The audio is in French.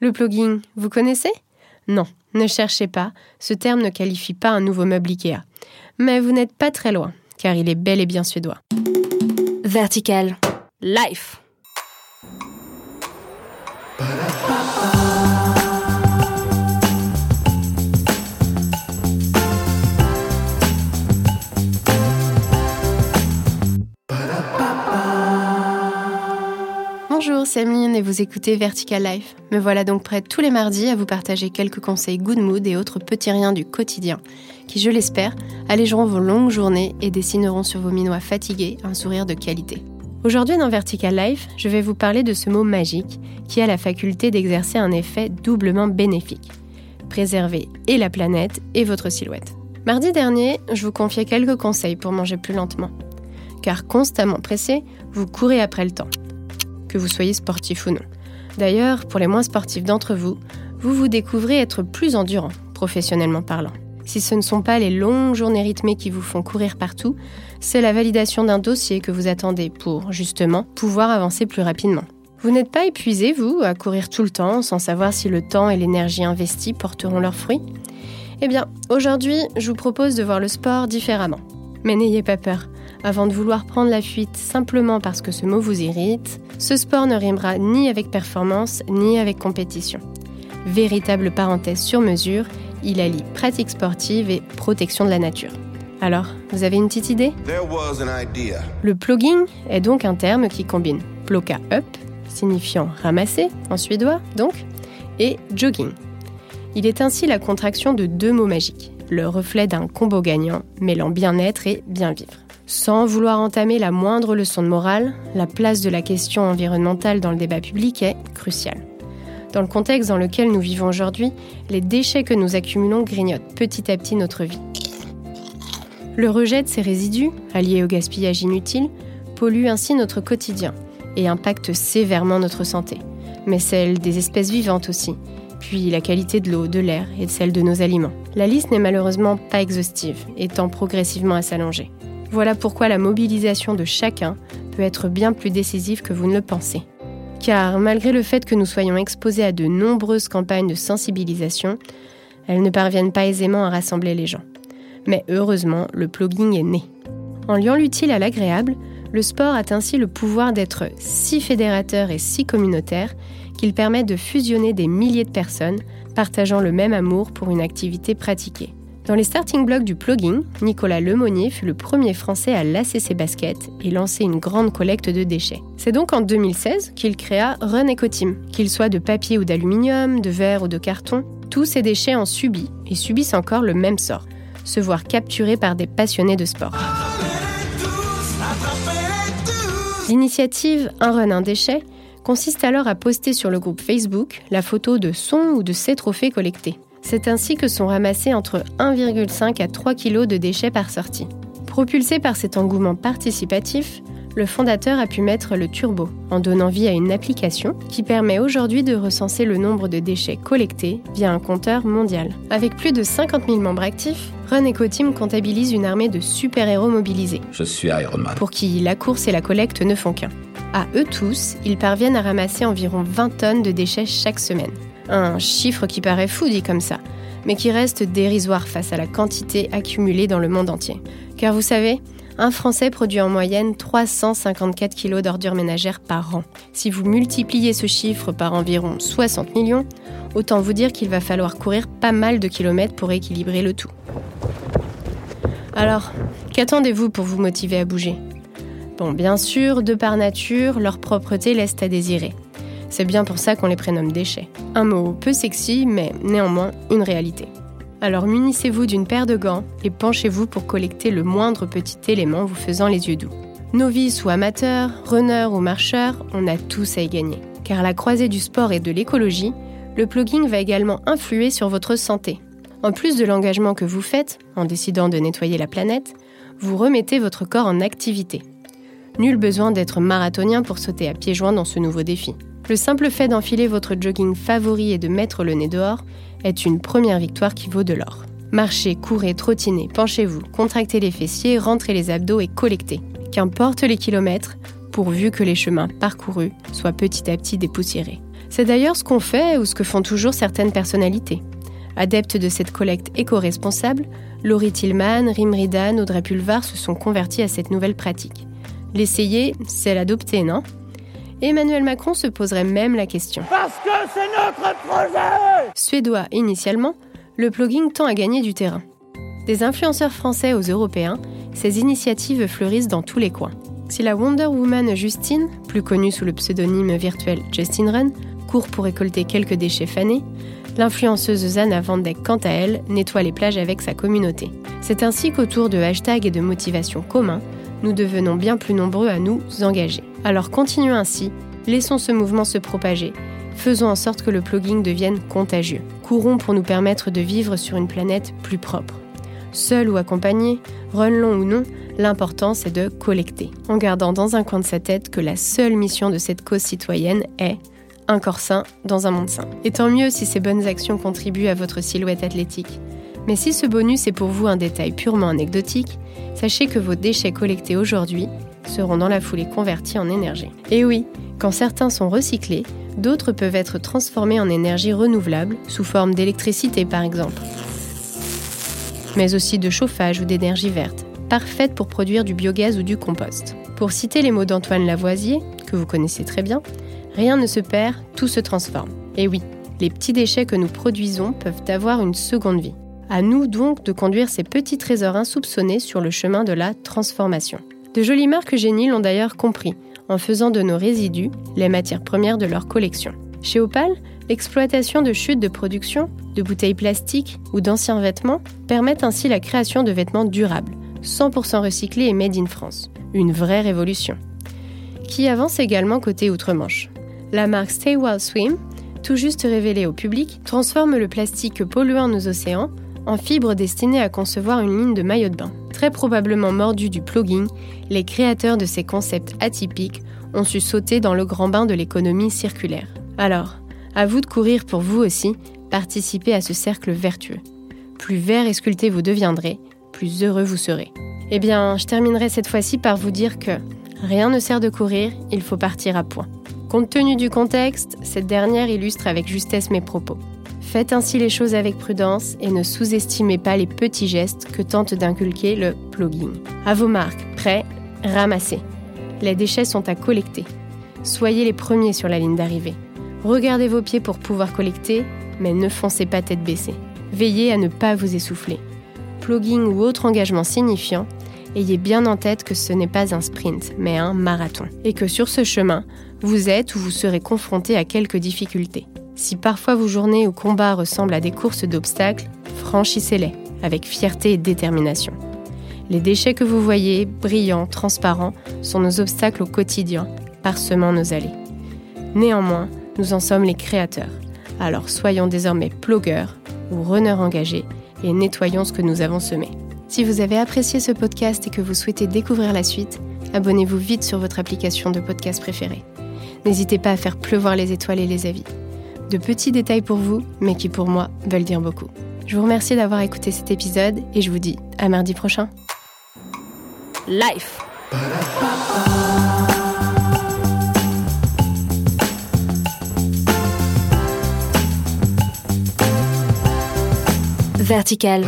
Le plugging, vous connaissez? Non, ne cherchez pas, ce terme ne qualifie pas un nouveau meuble IKEA. Mais vous n'êtes pas très loin, car il est bel et bien suédois. Vertical. Life. Bonjour, c'est et vous écoutez Vertical Life. Me voilà donc prête tous les mardis à vous partager quelques conseils good mood et autres petits riens du quotidien qui, je l'espère, allégeront vos longues journées et dessineront sur vos minois fatigués un sourire de qualité. Aujourd'hui dans Vertical Life, je vais vous parler de ce mot magique qui a la faculté d'exercer un effet doublement bénéfique. Préserver et la planète et votre silhouette. Mardi dernier, je vous confiais quelques conseils pour manger plus lentement. Car constamment pressé, vous courez après le temps. Que vous soyez sportif ou non. D'ailleurs, pour les moins sportifs d'entre vous, vous vous découvrez être plus endurant, professionnellement parlant. Si ce ne sont pas les longues journées rythmées qui vous font courir partout, c'est la validation d'un dossier que vous attendez pour, justement, pouvoir avancer plus rapidement. Vous n'êtes pas épuisé, vous, à courir tout le temps sans savoir si le temps et l'énergie investis porteront leurs fruits? Eh bien, aujourd'hui, je vous propose de voir le sport différemment. Mais n'ayez pas peur. Avant de vouloir prendre la fuite simplement parce que ce mot vous irrite, ce sport ne rimera ni avec performance ni avec compétition. Véritable parenthèse sur mesure, il allie pratique sportive et protection de la nature. Alors, vous avez une petite idée? Le plugging est donc un terme qui combine ploka up, signifiant ramasser en suédois donc, et jogging. Il est ainsi la contraction de deux mots magiques, le reflet d'un combo gagnant mêlant bien-être et bien vivre. Sans vouloir entamer la moindre leçon de morale, la place de la question environnementale dans le débat public est cruciale. Dans le contexte dans lequel nous vivons aujourd'hui, les déchets que nous accumulons grignotent petit à petit notre vie. Le rejet de ces résidus, alliés au gaspillage inutile, pollue ainsi notre quotidien et impacte sévèrement notre santé, mais celle des espèces vivantes aussi, puis la qualité de l'eau, de l'air et celle de nos aliments. La liste n'est malheureusement pas exhaustive, étant progressivement à s'allonger. Voilà pourquoi la mobilisation de chacun peut être bien plus décisive que vous ne le pensez. Car malgré le fait que nous soyons exposés à de nombreuses campagnes de sensibilisation, elles ne parviennent pas aisément à rassembler les gens. Mais heureusement, le plugging est né. En liant l'utile à l'agréable, le sport a ainsi le pouvoir d'être si fédérateur et si communautaire qu'il permet de fusionner des milliers de personnes partageant le même amour pour une activité pratiquée. Dans les starting blocks du plugging, Nicolas Lemonnier fut le premier Français à lasser ses baskets et lancer une grande collecte de déchets. C'est donc en 2016 qu'il créa Run Ecoteam. Qu'ils soient de papier ou d'aluminium, de verre ou de carton, tous ces déchets ont subi et subissent encore le même sort se voir capturés par des passionnés de sport. L'initiative Un run, un déchet consiste alors à poster sur le groupe Facebook la photo de son ou de ses trophées collectés. C'est ainsi que sont ramassés entre 1,5 à 3 kg de déchets par sortie. Propulsé par cet engouement participatif, le fondateur a pu mettre le turbo en donnant vie à une application qui permet aujourd'hui de recenser le nombre de déchets collectés via un compteur mondial. Avec plus de 50 000 membres actifs, Run Eco Team comptabilise une armée de super-héros mobilisés. Je suis Iron Man. Pour qui la course et la collecte ne font qu'un. À eux tous, ils parviennent à ramasser environ 20 tonnes de déchets chaque semaine. Un chiffre qui paraît fou dit comme ça, mais qui reste dérisoire face à la quantité accumulée dans le monde entier. Car vous savez, un Français produit en moyenne 354 kg d'ordures ménagères par an. Si vous multipliez ce chiffre par environ 60 millions, autant vous dire qu'il va falloir courir pas mal de kilomètres pour équilibrer le tout. Alors, qu'attendez-vous pour vous motiver à bouger? Bon, bien sûr, de par nature, leur propreté laisse à désirer. C'est bien pour ça qu'on les prénomme déchets. Un mot peu sexy, mais néanmoins une réalité. Alors munissez-vous d'une paire de gants et penchez-vous pour collecter le moindre petit élément vous faisant les yeux doux. Novices ou amateurs, runners ou marcheurs, on a tous à y gagner. Car à la croisée du sport et de l'écologie, le plugging va également influer sur votre santé. En plus de l'engagement que vous faites, en décidant de nettoyer la planète, vous remettez votre corps en activité. Nul besoin d'être marathonien pour sauter à pieds joints dans ce nouveau défi. Le simple fait d'enfiler votre jogging favori et de mettre le nez dehors est une première victoire qui vaut de l'or. Marchez, courez, trottinez, penchez-vous, contractez les fessiers, rentrez les abdos et collectez. Qu'importe les kilomètres, pourvu que les chemins parcourus soient petit à petit dépoussiérés. C'est d'ailleurs ce qu'on fait ou ce que font toujours certaines personnalités. Adeptes de cette collecte éco-responsable, Laurie Tillman, Rim Ridan, Audrey Pulvar se sont convertis à cette nouvelle pratique. L'essayer, c'est l'adopter, non? Emmanuel Macron se poserait même la question. Parce que c'est notre projet Suédois initialement, le plugging tend à gagner du terrain. Des influenceurs français aux Européens, ces initiatives fleurissent dans tous les coins. Si la Wonder Woman Justine, plus connue sous le pseudonyme virtuel Justin Run, court pour récolter quelques déchets fanés, l'influenceuse Zana Vandek, quant à elle, nettoie les plages avec sa communauté. C'est ainsi qu'autour de hashtags et de motivations communs, nous devenons bien plus nombreux à nous engager. Alors continuons ainsi, laissons ce mouvement se propager, faisons en sorte que le plugging devienne contagieux. Courons pour nous permettre de vivre sur une planète plus propre. Seul ou accompagné, run long ou non, l'important c'est de collecter, en gardant dans un coin de sa tête que la seule mission de cette cause citoyenne est un corps sain dans un monde sain. Et tant mieux si ces bonnes actions contribuent à votre silhouette athlétique. Mais si ce bonus est pour vous un détail purement anecdotique, sachez que vos déchets collectés aujourd'hui seront dans la foulée convertis en énergie. Et oui, quand certains sont recyclés, d'autres peuvent être transformés en énergie renouvelable, sous forme d'électricité par exemple. Mais aussi de chauffage ou d'énergie verte, parfaite pour produire du biogaz ou du compost. Pour citer les mots d'Antoine Lavoisier, que vous connaissez très bien, rien ne se perd, tout se transforme. Et oui, les petits déchets que nous produisons peuvent avoir une seconde vie. À nous donc de conduire ces petits trésors insoupçonnés sur le chemin de la transformation. De jolies marques génies l'ont d'ailleurs compris, en faisant de nos résidus les matières premières de leur collection. Chez Opal, l'exploitation de chutes de production, de bouteilles plastiques ou d'anciens vêtements permettent ainsi la création de vêtements durables, 100% recyclés et made in France. Une vraie révolution. Qui avance également côté outre-Manche. La marque Stay Wild Swim, tout juste révélée au public, transforme le plastique polluant nos océans en fibres destinées à concevoir une ligne de maillot de bain. Très probablement mordu du plugging, les créateurs de ces concepts atypiques ont su sauter dans le grand bain de l'économie circulaire. Alors, à vous de courir pour vous aussi, participer à ce cercle vertueux. Plus vert et sculpté vous deviendrez, plus heureux vous serez. Eh bien, je terminerai cette fois-ci par vous dire que rien ne sert de courir, il faut partir à point. Compte tenu du contexte, cette dernière illustre avec justesse mes propos. Faites ainsi les choses avec prudence et ne sous-estimez pas les petits gestes que tente d'inculquer le plugging. À vos marques, prêts, ramassez. Les déchets sont à collecter. Soyez les premiers sur la ligne d'arrivée. Regardez vos pieds pour pouvoir collecter, mais ne foncez pas tête baissée. Veillez à ne pas vous essouffler. Plugging ou autre engagement signifiant, ayez bien en tête que ce n'est pas un sprint, mais un marathon. Et que sur ce chemin, vous êtes ou vous serez confronté à quelques difficultés. Si parfois vos journées ou combats ressemblent à des courses d'obstacles, franchissez-les avec fierté et détermination. Les déchets que vous voyez, brillants, transparents, sont nos obstacles au quotidien, parsemant nos allées. Néanmoins, nous en sommes les créateurs. Alors soyons désormais pluggeurs ou runners engagés et nettoyons ce que nous avons semé. Si vous avez apprécié ce podcast et que vous souhaitez découvrir la suite, abonnez-vous vite sur votre application de podcast préférée. N'hésitez pas à faire pleuvoir les étoiles et les avis de petits détails pour vous, mais qui pour moi veulent dire beaucoup. Je vous remercie d'avoir écouté cet épisode et je vous dis à mardi prochain. Life. Vertical.